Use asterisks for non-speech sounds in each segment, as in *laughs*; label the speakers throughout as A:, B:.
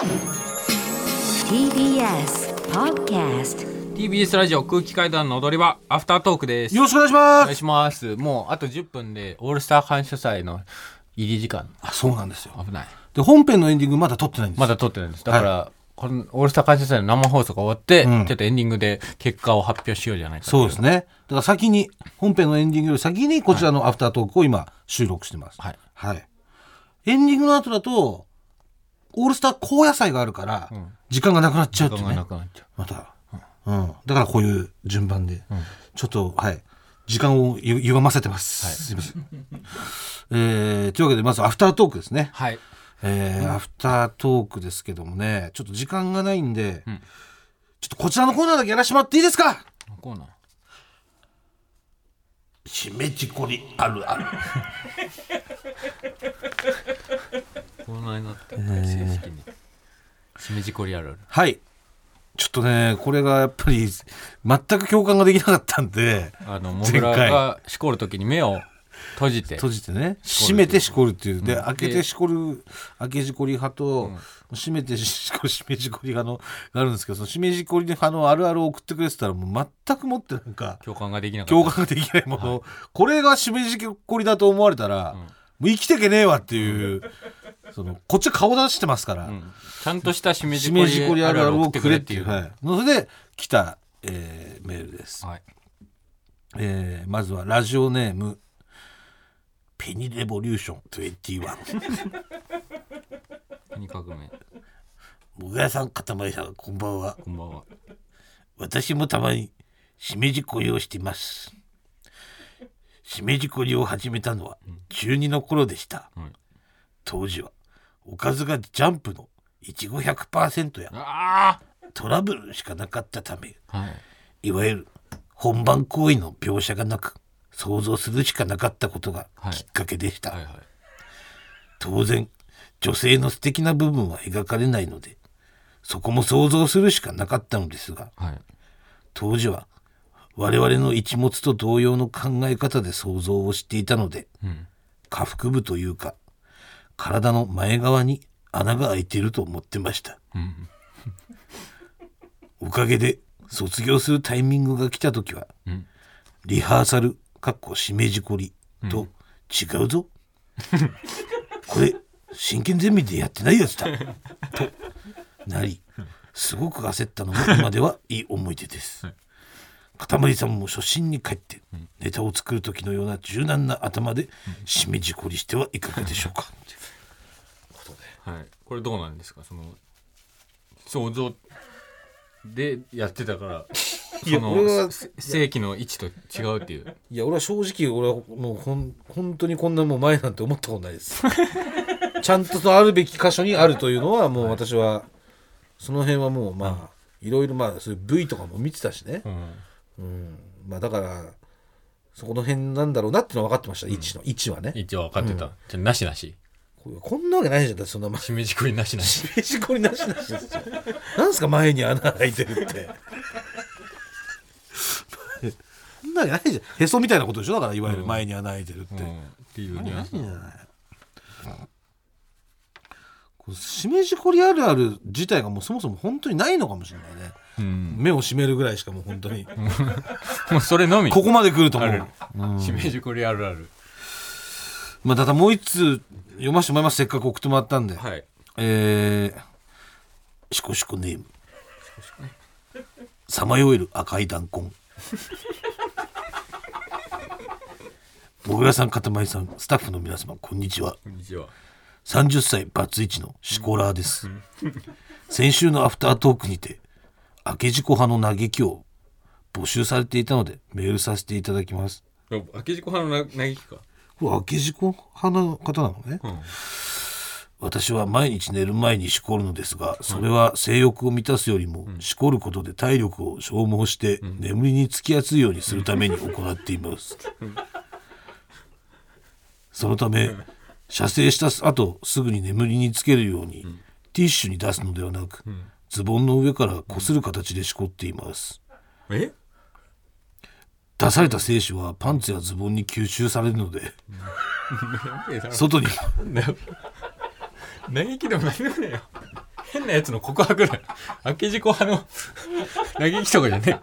A: TBS Podcast
B: TBS ラジオ空気階段の踊り場アフタートークです。
C: よろしくお願いし
B: お
C: ます。
B: 願いします。もうあと10分でオールスター感謝祭の入り時間。
C: あそうなんですよ。
B: 危ない。
C: で本編のエンディングまだ撮ってないんです。
B: まだ撮ってないんです。だから、このオールスター感謝祭の生放送が終わって、
C: うん。
B: ちょっとエンディングで結果を発表しようじゃないかと
C: そうですね。だから先に本編のエンディングより先にこちらのアフタートークを今収録してます。
B: はい。
C: はい。エンディングの後だとオールスター高野菜があるから時間がなくなっちゃうっていうね。また、うん、だからこういう順番で、ちょっとはい。時間をゆ歪ませてます、すいません、*laughs* えーというわけでまずアフタートークですね。
B: はい。
C: えーアフタートークですけどもねちょっと時間がないんで、ちょっとこちらのコーナーだけやらしてもらっていいですか？
B: コーナー。
C: しめじこりあるある *laughs*
B: コーナーになってる正式に。しめじこりあるある。
C: はい。ちょっとねこれがやっぱり全く共感ができなかったんで
B: あのモグラがしこる時に目を閉じて。
C: 閉じてね。閉めてしこるっていう。で
B: うん。
C: 開けてしこる開けじこり派と、閉めてしこるしめじこり派のがあるんですけどそのしめじこり派のあるあるを送ってくれてたらもう全くもってなんか
B: 共感ができなかった。
C: 共感ができないもの、これがしめじこりだと思われたら、もう生きてけねえわっていうそのこっち顔出してますから、
B: うん。ちゃんとしたしめじ
C: し
B: こ
C: めじこり
B: りあるあ
C: あるを
B: くれっ
C: くれってていう。
B: は
C: はい、ので来た、えーメールです、
B: い。
C: えーまずはラジオネームペニレボリューション21
B: 何革命
C: もぐらさんかたまりさんこんばんは。
B: こんばんは。
C: 私もたまにしめじこりをしています。しめじこりを始めたのは中2の頃でした、
B: はい。
C: 当時はおかずがジャンプのいちご100%や
B: あ
C: トラブルしかなかったため
B: あはい。
C: いわゆる本番行為の描写がなく想像するしかなかったことが
B: はい。
C: きっかけでした、
B: はいはい。
C: 当然女性の素敵な部分は描かれないのでそこも想像するしかなかったのですが
B: はい。
C: 当時は我々の一物と同様の考え方で想像をしていたので
B: うん。
C: 下腹部というか体の前側に穴が開いていると思ってました、
B: ん。
C: おかげで卒業するタイミングが来た時は、
B: ん
C: リハーサルかっこしめじこりと違うぞ、これ真剣ゼミでやってないやつだ。となりすごく焦ったのも今ではいい思い出です、かたまりさんも初心に帰ってネタを作る時のような柔軟な頭でしめじこりしてはいかがでしょうか、
B: はい。これどうなんですか？その想像でやってたから *laughs*
C: いや
B: その
C: 俺は
B: せ正規の位置と違うっていう。
C: いや俺は正直俺はもうほん本当にこんなもう前なんて思ったことないです。*laughs* ちゃんとあるべき箇所にあるというのはもう私はその辺はもうまあいろいろまあそういう V とかも見てたしね、
B: うん。
C: うん、まあだからそこの辺なんだろうなっていうのは分かってました、位置の位置はね。
B: 一応分かってた、じゃあなしなし
C: ここんなわけないじゃん。そんな
B: しめじこりなしなし
C: しめじこりなしなしですよ。なんすか前に穴開いてるって。そんなわけないじゃん。へそみたいなことでしょ？だからいわゆる前に穴開いてるって、
B: うん。っていうニュアンス
C: こうしめじこりあるある自体がもうそもそも本当にないのかもしれないね、
B: うん。
C: 目を閉めるぐらいしかもう本当に。*laughs*
B: もうそれのみ。
C: ここまで来ると思う、
B: しめじこりあるある
C: まあただもう一通読ませてもらいます。せっかく送ってもらったんで、
B: はい。
C: えー、シコシコネーム。さまよえる赤い弾痕。*laughs* もぐらさんかたまりさんスタッフの皆様こんにちは。
B: こんにちは。
C: 30歳バツイチのシコラーです、先週のアフタートークにて明けじこ派の嘆きを募集されていたのでメールさせていただきます。
B: 明けじこ派のな嘆きか
C: 明けじこ派の方なのね、
B: ん。
C: 私は毎日寝る前にしこるのですがそれは性欲を満たすよりも、しこることで体力を消耗して、眠りにつきやすいようにするために行っています、そのため射精した後すぐに眠りにつけるように、ティッシュに出すのではなく、ズボンの上からこする形でしこっています。
B: え？
C: 出された精子はパンツやズボンに吸収されるので外に。
B: 嘆きでも何でもよ。変なやつの告白だよ。明け事故派の嘆きとかじゃね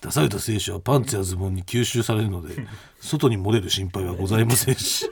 C: 出された精子はパンツやズボンに吸収されるので外に漏れる心配はございませんし。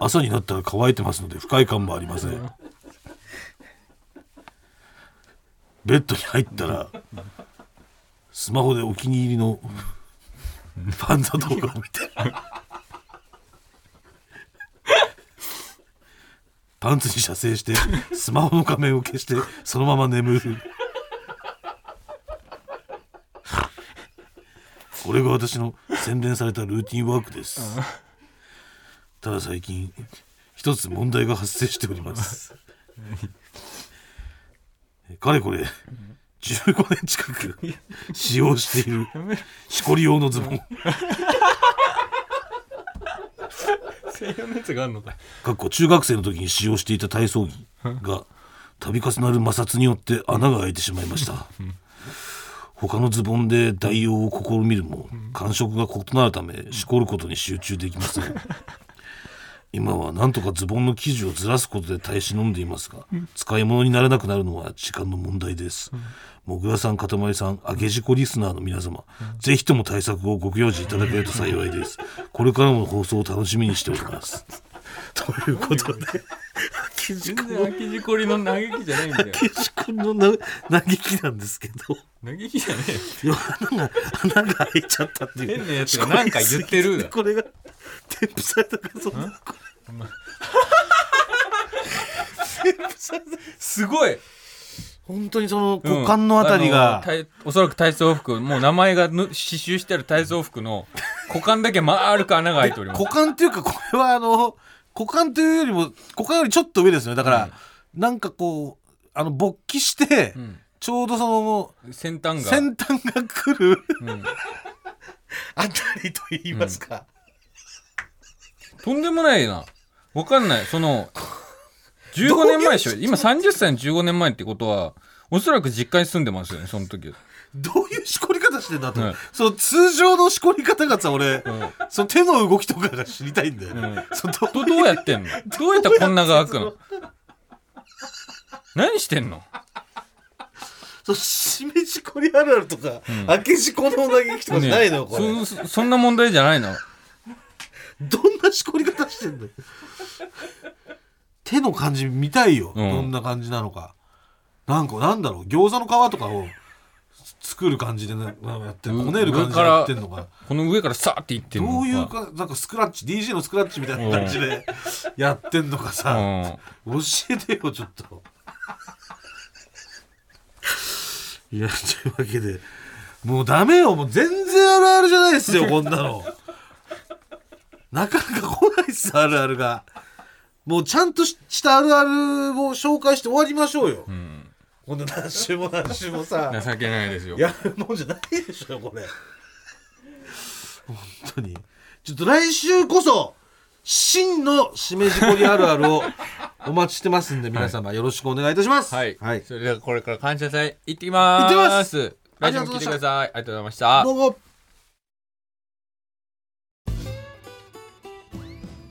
C: 朝になったら乾いてますので不快感もありません。ベッドに入ったらスマホでお気に入りのパンザ動画を見て。パンツに射精してスマホの画面を消してそのまま眠る。これが私の洗練されたルーティンワークです。ただ最近一つ問題が発生しております。かれこれ15年近く使用しているしこり用のズボン。
B: 専用のやつがあるのか。
C: かっこ中学生の時に使用していた体操着が度重なる摩擦によって穴が開いてしまいました。他のズボンで代用を試みるも感触が異なるためしこることに集中できません今はなんとかズボンの生地をずらすことで耐え忍んでいますが使い物にならなくなるのは時間の問題です。もぐらさんかたまりさんあげじこリスナーの皆様ぜひとも対策をご教示いただけると幸いです。これからも放送を楽しみにしております。*laughs* ということで
B: 全然明け事故りの嘆きじゃないんだよ。
C: けし君のな嘆きなんですけど。
B: 嘆きじゃねえよ。
C: 穴が *laughs* 穴が開いちゃったっていう。
B: 変なやつがなんか言ってる。*laughs*
C: これが添付された画像だ
B: すごい。
C: 本当にその股間のあたりが、
B: あの体おそらく体操服もう名前がぬ刺繍してある体操服の股間だけ丸く穴が開いております。
C: 股間っていうかこれはあの股間というよりも股間よりちょっと上ですね。だから、なんかこうあの勃起して、
B: ん。
C: ちょうどその
B: 先端が。
C: 先端が来る
B: うん。*laughs*
C: あたりと言いますか、
B: とんでもないな。わかんない。その15年前でしょ。今30歳の15年前ってことはおそらく実家に住んでますよねその時。は
C: どういうしこり方してんだと、
B: はい
C: その通常のしこり方がさ俺、
B: ん。
C: その手の動きとかが知りたいんだよ、
B: ん。
C: そのど
B: どどうやってんの？どうやったらこんなが開くの？何してんの？
C: そうしめじこりあるあるとか、開けじこの嘆きとかじゃないの？よ、これ。
B: そ *laughs* そそんな問題じゃないの？
C: どんなしこり方してんだよ手の感じ見たいよ、
B: うん。
C: どんな感じなのか。なんかなんだろう？餃子の皮とかを作る感じでねなんかやってる。
B: う
C: こねる感じでやってんのか。
B: この上からさーっていってんの
C: どういうかなんかスクラッチ DJ のスクラッチみたいな感じでやってんのかさ、
B: うん。
C: 教えてよちょっと。いやというわけで。もうダメよ。もう全然あるあるじゃないですよこんなのなかなか来ないっすあるあるが。もうちゃんとしたあるあるを紹介して終わりましょうよ、
B: ん
C: こんな何週も何週もさ
B: 情けないですよ。
C: やるもんじゃないでしょこれ。本当に。ちょっと来週こそ真のしめじこりあるあるをお待ちしてますんで皆様よろしくお願いいたします。
B: はい、
C: はい、
B: それではこれから感謝祭行ってきます。
C: 行ってきます。
B: 来週も聞いてください。ありがとうございました。
C: どうも